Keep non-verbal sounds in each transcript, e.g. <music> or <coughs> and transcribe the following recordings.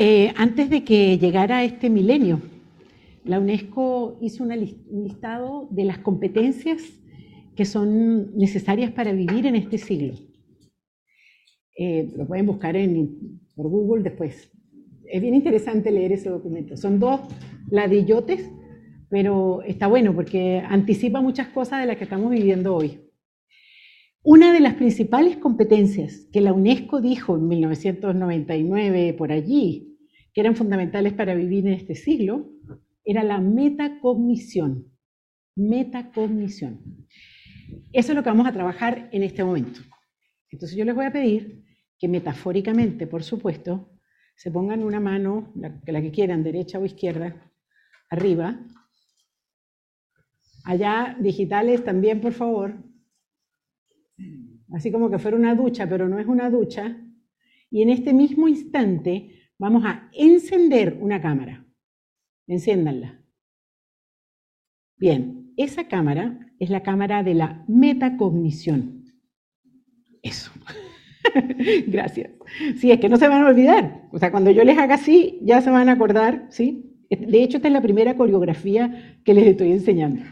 Eh, antes de que llegara este milenio, la UNESCO hizo un listado de las competencias que son necesarias para vivir en este siglo. Eh, lo pueden buscar en, por Google después. Es bien interesante leer ese documento. Son dos ladrillotes, pero está bueno porque anticipa muchas cosas de las que estamos viviendo hoy. Una de las principales competencias que la UNESCO dijo en 1999 por allí, que eran fundamentales para vivir en este siglo, era la metacognición. Metacognición. Eso es lo que vamos a trabajar en este momento. Entonces yo les voy a pedir que metafóricamente, por supuesto, se pongan una mano, la, la que quieran, derecha o izquierda, arriba. Allá, digitales también, por favor. Así como que fuera una ducha, pero no es una ducha. Y en este mismo instante vamos a encender una cámara. Enciéndanla. Bien, esa cámara es la cámara de la metacognición. Eso. <laughs> Gracias. Sí, es que no se van a olvidar. O sea, cuando yo les haga así, ya se van a acordar, ¿sí? De hecho, esta es la primera coreografía que les estoy enseñando.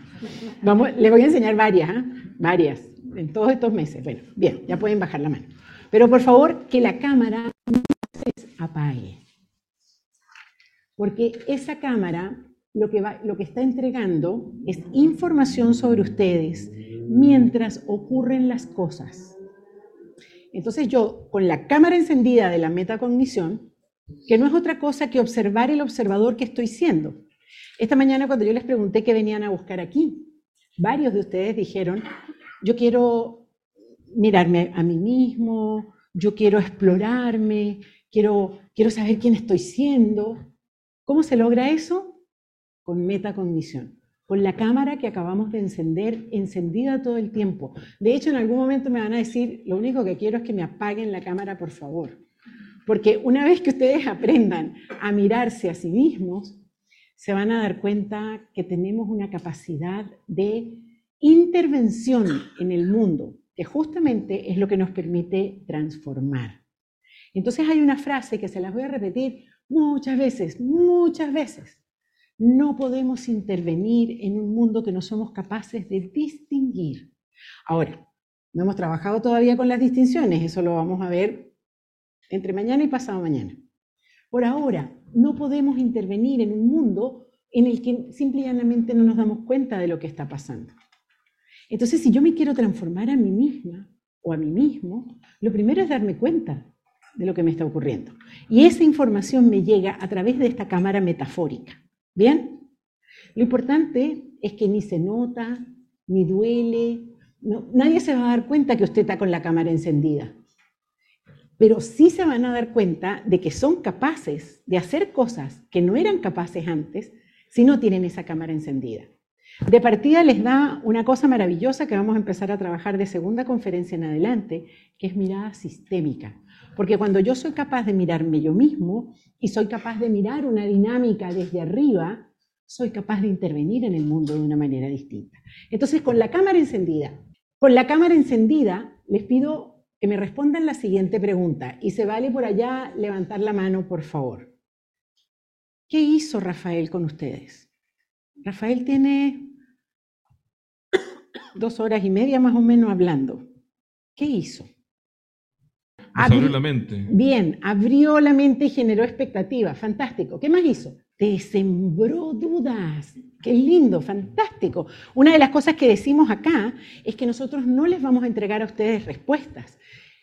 Vamos, les voy a enseñar varias, ¿eh? varias, en todos estos meses. Bueno, bien, ya pueden bajar la mano. Pero por favor, que la cámara apague porque esa cámara lo que, lo que está entregando es información sobre ustedes mientras ocurren las cosas. Entonces yo, con la cámara encendida de la metacognición, que no es otra cosa que observar el observador que estoy siendo. Esta mañana cuando yo les pregunté qué venían a buscar aquí, varios de ustedes dijeron, yo quiero mirarme a mí mismo, yo quiero explorarme, quiero, quiero saber quién estoy siendo. ¿Cómo se logra eso? Con metacognición, con la cámara que acabamos de encender, encendida todo el tiempo. De hecho, en algún momento me van a decir, lo único que quiero es que me apaguen la cámara, por favor. Porque una vez que ustedes aprendan a mirarse a sí mismos, se van a dar cuenta que tenemos una capacidad de intervención en el mundo, que justamente es lo que nos permite transformar. Entonces hay una frase que se las voy a repetir Muchas veces, muchas veces, no podemos intervenir en un mundo que no somos capaces de distinguir. Ahora, no hemos trabajado todavía con las distinciones, eso lo vamos a ver entre mañana y pasado mañana. Por ahora, no podemos intervenir en un mundo en el que simplemente no nos damos cuenta de lo que está pasando. Entonces, si yo me quiero transformar a mí misma o a mí mismo, lo primero es darme cuenta de lo que me está ocurriendo. Y esa información me llega a través de esta cámara metafórica. ¿Bien? Lo importante es que ni se nota, ni duele, nadie se va a dar cuenta que usted está con la cámara encendida. Pero sí se van a dar cuenta de que son capaces de hacer cosas que no eran capaces antes si no tienen esa cámara encendida. De partida les da una cosa maravillosa que vamos a empezar a trabajar de segunda conferencia en adelante, que es mirada sistémica. Porque cuando yo soy capaz de mirarme yo mismo y soy capaz de mirar una dinámica desde arriba, soy capaz de intervenir en el mundo de una manera distinta. Entonces, con la cámara encendida, con la cámara encendida, les pido que me respondan la siguiente pregunta y se vale por allá levantar la mano, por favor. ¿Qué hizo Rafael con ustedes? Rafael tiene <coughs> dos horas y media más o menos hablando. ¿Qué hizo? Abrió la mente. Bien, abrió la mente y generó expectativas. Fantástico. ¿Qué más hizo? Te sembró dudas. Qué lindo, fantástico. Una de las cosas que decimos acá es que nosotros no les vamos a entregar a ustedes respuestas.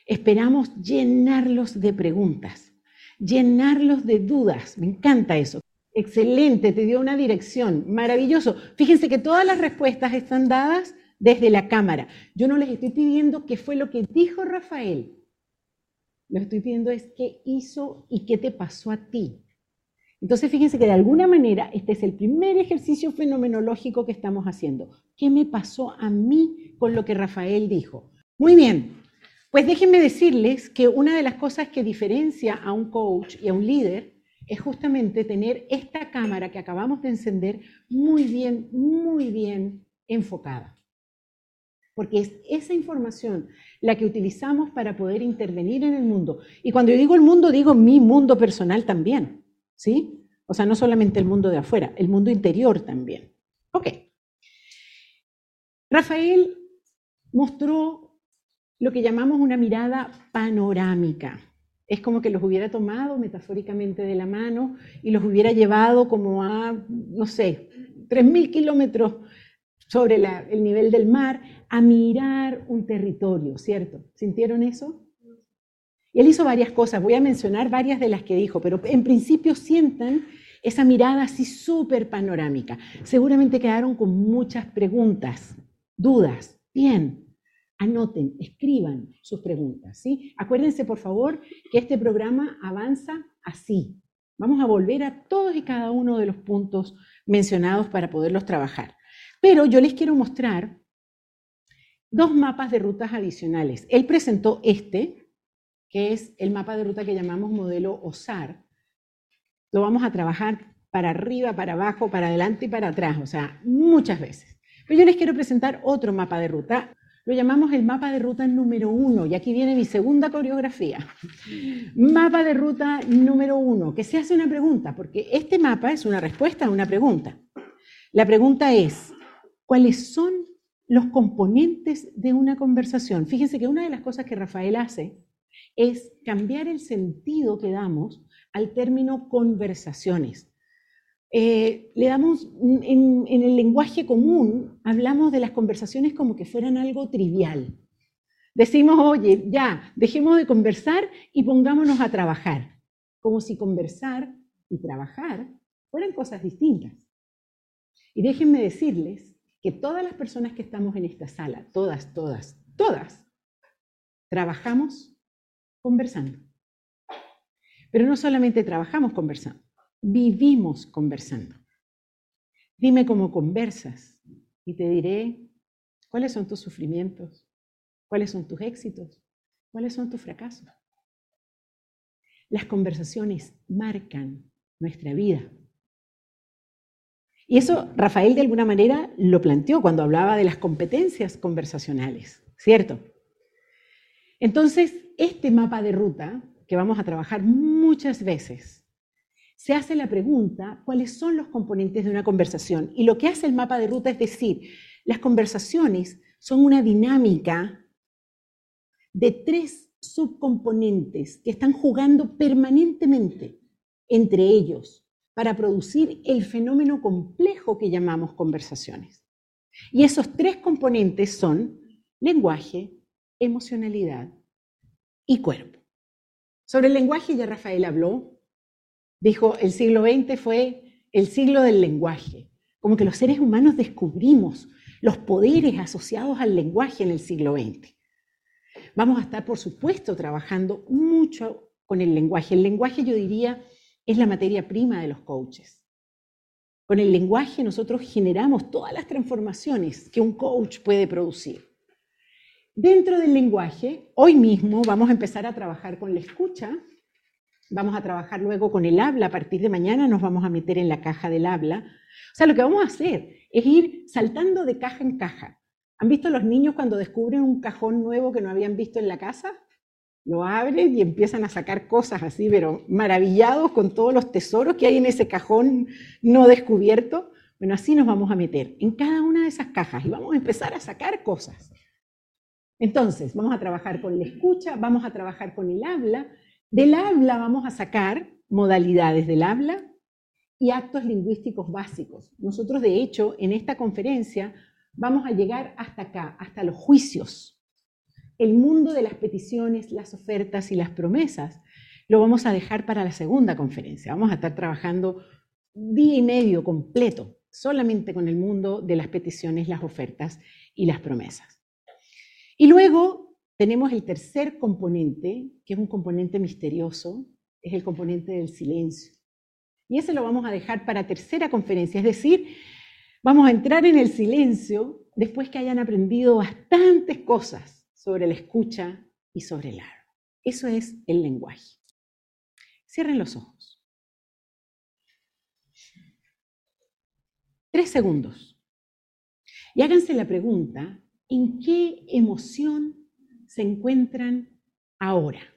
Esperamos llenarlos de preguntas, llenarlos de dudas. Me encanta eso. Excelente, te dio una dirección. Maravilloso. Fíjense que todas las respuestas están dadas desde la cámara. Yo no les estoy pidiendo qué fue lo que dijo Rafael. Lo estoy pidiendo es qué hizo y qué te pasó a ti. Entonces, fíjense que de alguna manera este es el primer ejercicio fenomenológico que estamos haciendo. ¿Qué me pasó a mí con lo que Rafael dijo? Muy bien, pues déjenme decirles que una de las cosas que diferencia a un coach y a un líder es justamente tener esta cámara que acabamos de encender muy bien, muy bien enfocada. Porque es esa información la que utilizamos para poder intervenir en el mundo. Y cuando yo digo el mundo, digo mi mundo personal también, ¿sí? O sea, no solamente el mundo de afuera, el mundo interior también. Ok. Rafael mostró lo que llamamos una mirada panorámica. Es como que los hubiera tomado metafóricamente de la mano y los hubiera llevado como a, no sé, 3.000 kilómetros sobre el nivel del mar a mirar un territorio, ¿cierto? ¿Sintieron eso? Y él hizo varias cosas, voy a mencionar varias de las que dijo, pero en principio sientan esa mirada así súper panorámica. Seguramente quedaron con muchas preguntas, dudas. Bien, anoten, escriban sus preguntas, ¿sí? Acuérdense, por favor, que este programa avanza así. Vamos a volver a todos y cada uno de los puntos mencionados para poderlos trabajar. Pero yo les quiero mostrar dos mapas de rutas adicionales. Él presentó este, que es el mapa de ruta que llamamos modelo OSAR. Lo vamos a trabajar para arriba, para abajo, para adelante y para atrás, o sea, muchas veces. Pero yo les quiero presentar otro mapa de ruta. Lo llamamos el mapa de ruta número uno, y aquí viene mi segunda coreografía. Mapa de ruta número uno, que se hace una pregunta, porque este mapa es una respuesta a una pregunta. La pregunta es, cuáles son los componentes de una conversación. Fíjense que una de las cosas que Rafael hace es cambiar el sentido que damos al término conversaciones. Eh, le damos, en, en el lenguaje común, hablamos de las conversaciones como que fueran algo trivial. Decimos, oye, ya, dejemos de conversar y pongámonos a trabajar, como si conversar y trabajar fueran cosas distintas. Y déjenme decirles que todas las personas que estamos en esta sala, todas, todas, todas, trabajamos conversando. Pero no solamente trabajamos conversando, vivimos conversando. Dime cómo conversas y te diré cuáles son tus sufrimientos, cuáles son tus éxitos, cuáles son tus fracasos. Las conversaciones marcan nuestra vida. Y eso Rafael de alguna manera lo planteó cuando hablaba de las competencias conversacionales, ¿cierto? Entonces, este mapa de ruta, que vamos a trabajar muchas veces, se hace la pregunta, ¿cuáles son los componentes de una conversación? Y lo que hace el mapa de ruta es decir, las conversaciones son una dinámica de tres subcomponentes que están jugando permanentemente entre ellos para producir el fenómeno complejo que llamamos conversaciones. Y esos tres componentes son lenguaje, emocionalidad y cuerpo. Sobre el lenguaje ya Rafael habló, dijo, el siglo XX fue el siglo del lenguaje, como que los seres humanos descubrimos los poderes asociados al lenguaje en el siglo XX. Vamos a estar, por supuesto, trabajando mucho con el lenguaje. El lenguaje, yo diría, es la materia prima de los coaches. Con el lenguaje nosotros generamos todas las transformaciones que un coach puede producir. Dentro del lenguaje, hoy mismo vamos a empezar a trabajar con la escucha, vamos a trabajar luego con el habla, a partir de mañana nos vamos a meter en la caja del habla. O sea, lo que vamos a hacer es ir saltando de caja en caja. ¿Han visto los niños cuando descubren un cajón nuevo que no habían visto en la casa? Lo abren y empiezan a sacar cosas así, pero maravillados con todos los tesoros que hay en ese cajón no descubierto. Bueno, así nos vamos a meter en cada una de esas cajas y vamos a empezar a sacar cosas. Entonces, vamos a trabajar con la escucha, vamos a trabajar con el habla. Del habla vamos a sacar modalidades del habla y actos lingüísticos básicos. Nosotros, de hecho, en esta conferencia vamos a llegar hasta acá, hasta los juicios el mundo de las peticiones, las ofertas y las promesas lo vamos a dejar para la segunda conferencia. Vamos a estar trabajando día y medio completo solamente con el mundo de las peticiones, las ofertas y las promesas. Y luego tenemos el tercer componente, que es un componente misterioso, es el componente del silencio. Y ese lo vamos a dejar para tercera conferencia, es decir, vamos a entrar en el silencio después que hayan aprendido bastantes cosas sobre la escucha y sobre el habla. Eso es el lenguaje. Cierren los ojos. Tres segundos. Y háganse la pregunta, ¿En qué emoción se encuentran ahora?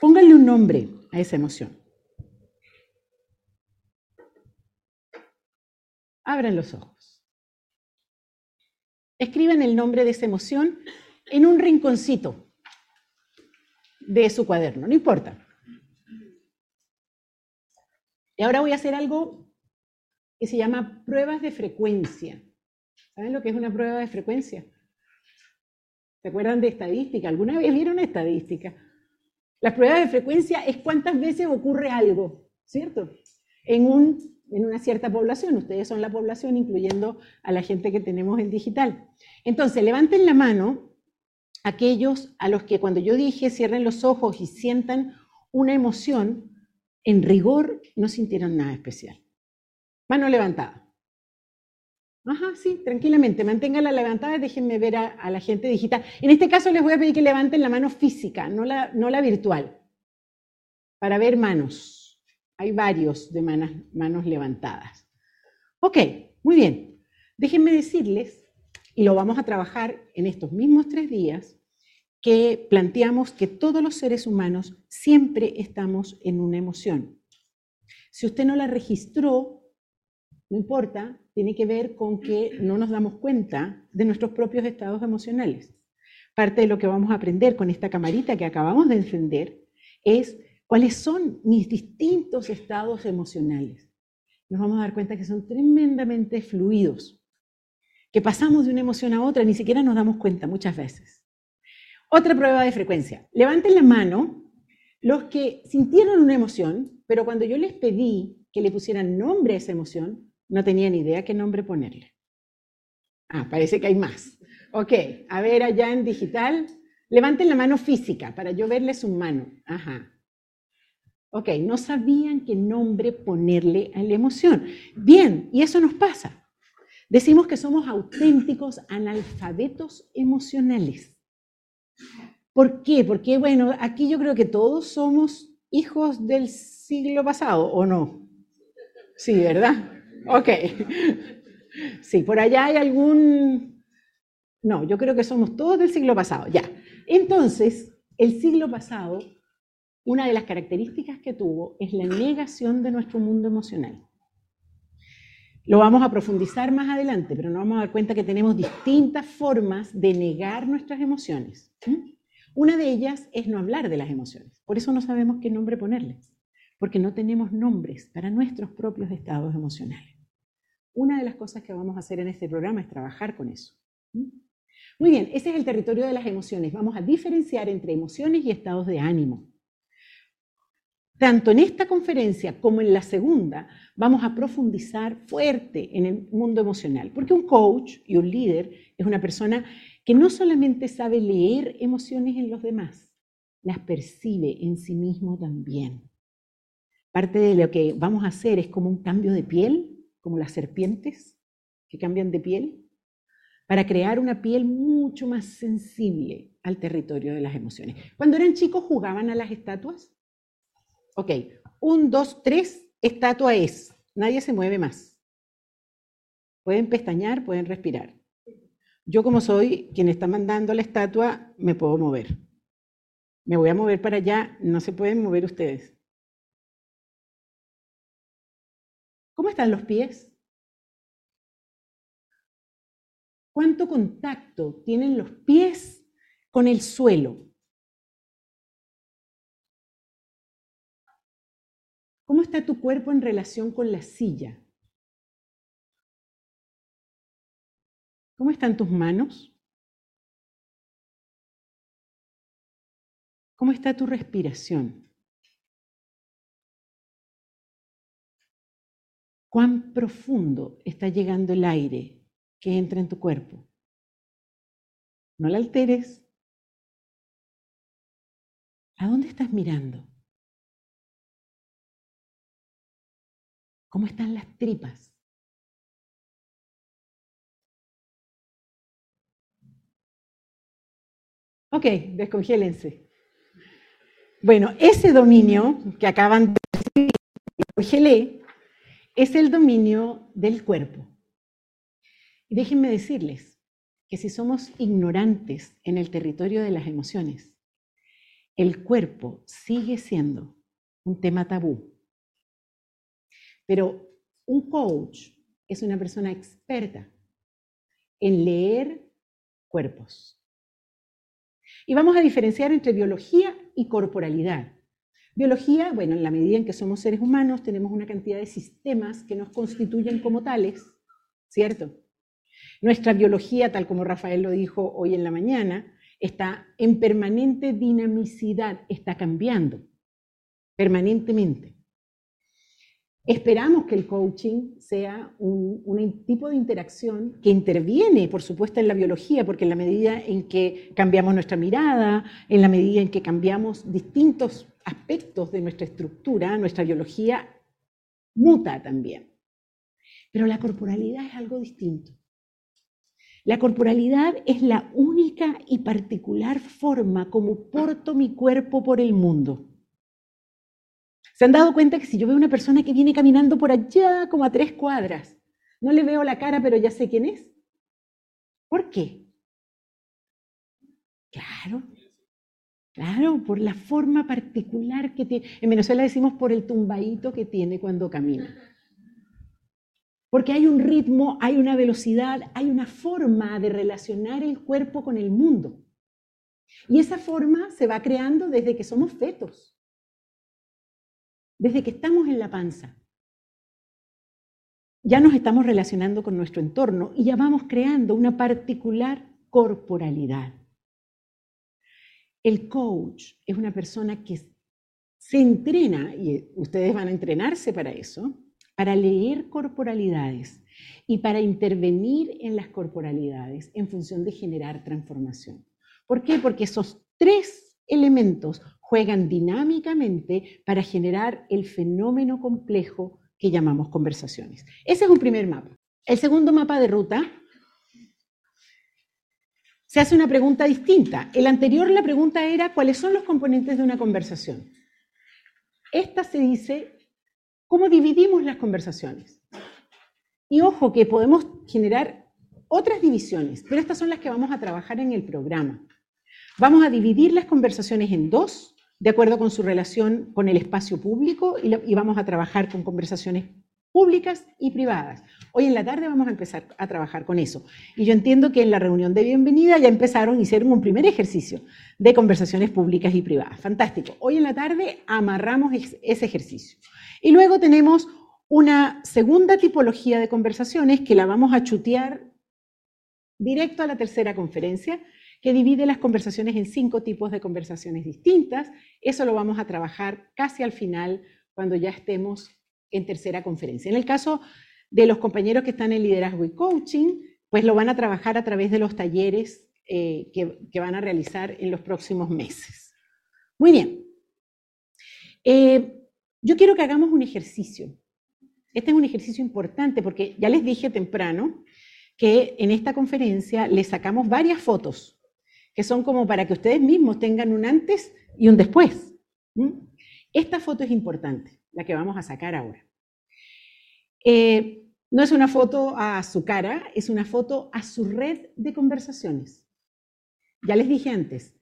Pónganle un nombre a esa emoción. Abran los ojos. Escriban el nombre de esa emoción en un rinconcito de su cuaderno, no importa. Y ahora voy a hacer algo que se llama pruebas de frecuencia. ¿Saben lo que es una prueba de frecuencia? ¿Se acuerdan de estadística? ¿Alguna vez vieron estadística? Las pruebas de frecuencia es cuántas veces ocurre algo, ¿cierto? En, un, en una cierta población. Ustedes son la población, incluyendo a la gente que tenemos en digital. Entonces, levanten la mano aquellos a los que cuando yo dije cierren los ojos y sientan una emoción, en rigor no sintieron nada especial. Mano levantada. Ajá, sí, tranquilamente, manténgala levantada y déjenme ver a, la gente digital. En este caso les voy a pedir que levanten la mano física, no la, no la virtual, para ver manos. Hay varios de manos, manos levantadas. Ok, muy bien. Déjenme decirles, y lo vamos a trabajar en estos mismos tres días, que planteamos que todos los seres humanos siempre estamos en una emoción. Si usted no la registró, no importa, tiene que ver con que no nos damos cuenta de nuestros propios estados emocionales. Parte de lo que vamos a aprender con esta camarita que acabamos de encender es cuáles son mis distintos estados emocionales. Nos vamos a dar cuenta que son tremendamente fluidos, que pasamos de una emoción a otra, ni siquiera nos damos cuenta muchas veces. Otra prueba de frecuencia. Levanten la mano los que sintieron una emoción, pero cuando yo les pedí que le pusieran nombre a esa emoción, no tenía ni idea qué nombre ponerle. Ah, parece que hay más. Ok, a ver allá en digital. Levanten la mano física para yo verle su mano. Ajá. Ok, no sabían qué nombre ponerle a la emoción. Bien, y eso nos pasa. Decimos que somos auténticos analfabetos emocionales. ¿Por qué? Porque, bueno, aquí yo creo que todos somos hijos del siglo pasado, ¿o no? Sí, ¿verdad? Ok. Sí, por allá hay algún... No, yo creo que somos todos del siglo pasado, ya. Entonces, el siglo pasado, una de las características que tuvo es la negación de nuestro mundo emocional. Lo vamos a profundizar más adelante, pero nos vamos a dar cuenta que tenemos distintas formas de negar nuestras emociones. Una de ellas es no hablar de las emociones. Por eso no sabemos qué nombre ponerles porque no tenemos nombres para nuestros propios estados emocionales. Una de las cosas que vamos a hacer en este programa es trabajar con eso. Muy bien, ese es el territorio de las emociones. Vamos a diferenciar entre emociones y estados de ánimo. Tanto en esta conferencia como en la segunda, vamos a profundizar fuerte en el mundo emocional, porque un coach y un líder es una persona que no solamente sabe leer emociones en los demás, las percibe en sí mismo también. Parte de lo que vamos a hacer es como un cambio de piel, como las serpientes que cambian de piel, para crear una piel mucho más sensible al territorio de las emociones. Cuando eran chicos jugaban a las estatuas. Ok, un, dos, tres, estatua es. Nadie se mueve más. Pueden pestañear, pueden respirar. Yo como soy quien está mandando la estatua, me puedo mover. Me voy a mover para allá, no se pueden mover ustedes. Están los pies? ¿Cuánto contacto tienen los pies con el suelo? ¿Cómo está tu cuerpo en relación con la silla? ¿Cómo están tus manos? ¿Cómo está tu respiración? Cuán profundo está llegando el aire que entra en tu cuerpo. No la alteres. ¿A dónde estás mirando? ¿Cómo están las tripas? Ok, descongélense. Bueno, ese dominio que acaban de decir, es el dominio del cuerpo. Y déjenme decirles que si somos ignorantes en el territorio de las emociones, el cuerpo sigue siendo un tema tabú. Pero un coach es una persona experta en leer cuerpos. Y vamos a diferenciar entre biología y corporalidad. Biología, bueno, en la medida en que somos seres humanos, tenemos una cantidad de sistemas que nos constituyen como tales, ¿cierto? Nuestra biología, tal como Rafael lo dijo hoy en la mañana, está en permanente dinamicidad, está cambiando permanentemente. Esperamos que el coaching sea un, tipo de interacción que interviene, por supuesto, en la biología, porque en la medida en que cambiamos nuestra mirada, en la medida en que cambiamos distintos aspectos de nuestra estructura, nuestra biología muta también. Pero la corporalidad es algo distinto. La corporalidad es la única y particular forma como porto mi cuerpo por el mundo. ¿Se han dado cuenta que si yo veo una persona que viene caminando por allá como a tres cuadras, no le veo la cara, pero ya sé quién es? ¿Por qué? Claro, claro, por la forma particular que tiene. En Venezuela decimos por el tumbadito que tiene cuando camina. Porque hay un ritmo, hay una velocidad, hay una forma de relacionar el cuerpo con el mundo. Y esa forma se va creando desde que somos fetos desde que estamos en la panza. Ya nos estamos relacionando con nuestro entorno y ya vamos creando una particular corporalidad. El coach es una persona que se entrena, y ustedes van a entrenarse para eso, para leer corporalidades y para intervenir en las corporalidades en función de generar transformación. ¿Por qué? Porque esos tres elementos juegan dinámicamente para generar el fenómeno complejo que llamamos conversaciones. Ese es un primer mapa. El segundo mapa de ruta se hace una pregunta distinta. El anterior la pregunta era cuáles son los componentes de una conversación. Esta se dice cómo dividimos las conversaciones. Y ojo que podemos generar otras divisiones, pero estas son las que vamos a trabajar en el programa. Vamos a dividir las conversaciones en dos de acuerdo con su relación con el espacio público y, vamos a trabajar con conversaciones públicas y privadas. Hoy en la tarde vamos a empezar a trabajar con eso. Y yo entiendo que en la reunión de bienvenida ya empezaron, hicieron un primer ejercicio de conversaciones públicas y privadas. Fantástico. Hoy en la tarde amarramos ese ejercicio. Y luego tenemos una segunda tipología de conversaciones que la vamos a chutear directo a la tercera conferencia, que divide las conversaciones en cinco tipos de conversaciones distintas. Eso lo vamos a trabajar casi al final, cuando ya estemos en tercera conferencia. En el caso de los compañeros que están en liderazgo y coaching, pues lo van a trabajar a través de los talleres eh, que, van a realizar en los próximos meses. Muy bien. Eh, yo quiero que hagamos un ejercicio. Este es un ejercicio importante porque ya les dije temprano que en esta conferencia les sacamos varias fotos que son como para que ustedes mismos tengan un antes y un después. Esta foto es importante, la que vamos a sacar ahora. Eh, no es una foto a su cara, es una foto a su red de conversaciones. Ya les dije antes,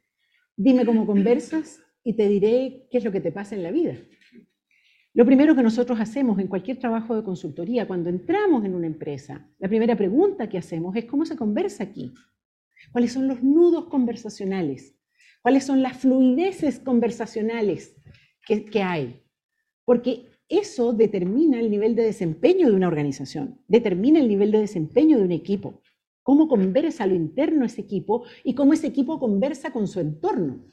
dime cómo conversas y te diré qué es lo que te pasa en la vida. Lo primero que nosotros hacemos en cualquier trabajo de consultoría, cuando entramos en una empresa, la primera pregunta que hacemos es cómo se conversa aquí cuáles son los nudos conversacionales, cuáles son las fluideces conversacionales que, hay. Porque eso determina el nivel de desempeño de una organización, determina el nivel de desempeño de un equipo, cómo conversa lo interno ese equipo y cómo ese equipo conversa con su entorno.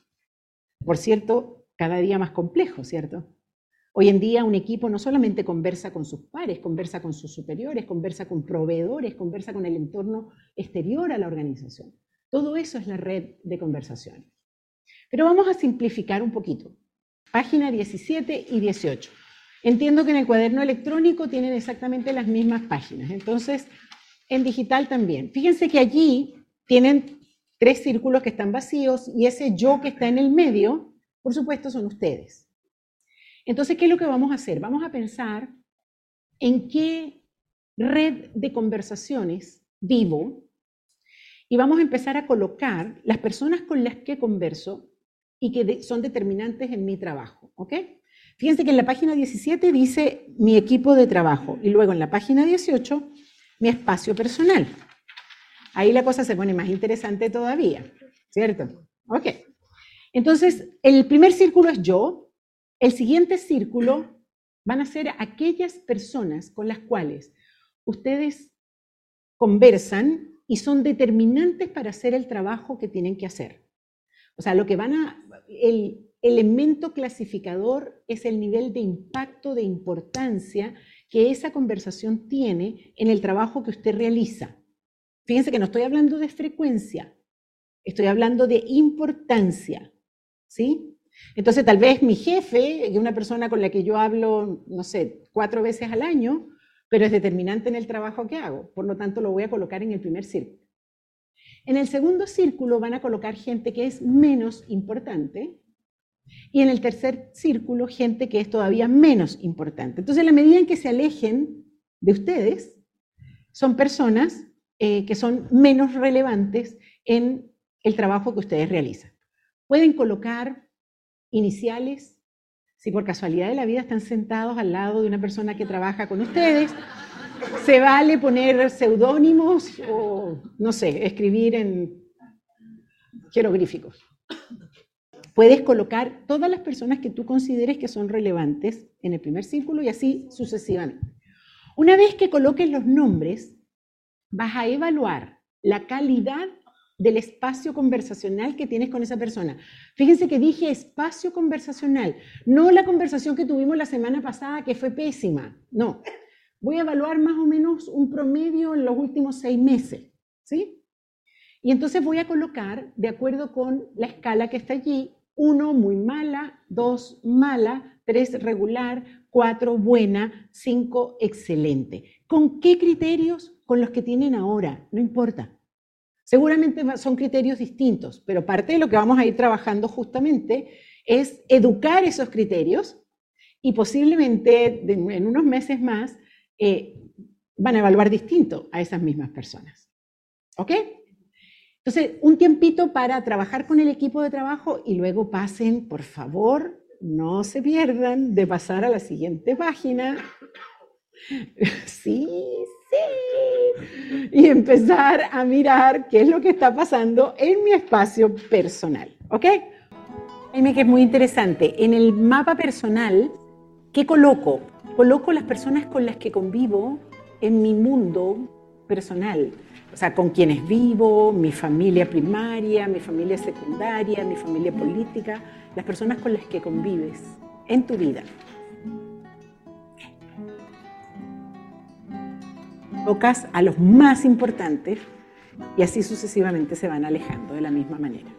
Por cierto, cada día más complejo, ¿cierto? Hoy en día un equipo no solamente conversa con sus pares, conversa con sus superiores, conversa con proveedores, conversa con el entorno exterior a la organización. Todo eso es la red de conversaciones. Pero vamos a simplificar un poquito. Página 17 y 18. Entiendo que en el cuaderno electrónico tienen exactamente las mismas páginas. Entonces, en digital también. Fíjense que allí tienen tres círculos que están vacíos y ese yo que está en el medio por supuesto, son ustedes. Entonces, ¿qué es lo que vamos a hacer? Vamos a pensar en qué red de conversaciones vivo y vamos a empezar a colocar las personas con las que converso y que son determinantes en mi trabajo, ¿ok? Fíjense que en la página 17 dice mi equipo de trabajo y luego en la página 18 mi espacio personal. Ahí la cosa se pone más interesante todavía, ¿cierto? Ok. Entonces, el primer círculo es yo, el siguiente círculo van a ser aquellas personas con las cuales ustedes conversan y son determinantes para hacer el trabajo que tienen que hacer. O sea, lo que van a, el elemento clasificador es el nivel de impacto, de importancia que esa conversación tiene en el trabajo que usted realiza. Fíjense que no estoy hablando de frecuencia, estoy hablando de importancia, ¿sí? Entonces, tal vez mi jefe, que es una persona con la que yo hablo, no sé, cuatro veces al año, pero es determinante en el trabajo que hago, por lo tanto lo voy a colocar en el primer círculo. En el segundo círculo van a colocar gente que es menos importante y en el tercer círculo gente que es todavía menos importante. Entonces, en la medida en que se alejen de ustedes, son personas eh, que son menos relevantes en el trabajo que ustedes realizan. Pueden colocar iniciales, si por casualidad de la vida están sentados al lado de una persona que trabaja con ustedes, se vale poner seudónimos o, no sé, escribir en jeroglíficos. Puedes colocar todas las personas que tú consideres que son relevantes en el primer círculo y así sucesivamente. Una vez que coloques los nombres, vas a evaluar la calidad del espacio conversacional que tienes con esa persona. Fíjense que dije espacio conversacional, no la conversación que tuvimos la semana pasada que fue pésima, no. Voy a evaluar más o menos un promedio en los últimos seis meses, ¿sí? Y entonces voy a colocar, de acuerdo con la escala que está allí, uno muy mala, dos mala, tres regular, cuatro buena, cinco excelente. ¿Con qué criterios? Con los que tienen ahora, no importa. Seguramente son criterios distintos, pero parte de lo que vamos a ir trabajando justamente es educar esos criterios y posiblemente en unos meses más eh, van a evaluar distinto a esas mismas personas. ¿Ok? Entonces, un tiempito para trabajar con el equipo de trabajo y luego pasen, por favor, no se pierdan de pasar a la siguiente página. <laughs> Sí, sí. Y empezar a mirar qué es lo que está pasando en mi espacio personal. ¿Ok? Dime que es muy interesante. En el mapa personal, ¿qué coloco? Coloco las personas con las que convivo en mi mundo personal o sea, con quienes vivo, mi familia primaria, mi familia secundaria, mi familia política, las personas con las que convives en tu vida. Tocas a los más importantes y así sucesivamente se van alejando de la misma manera.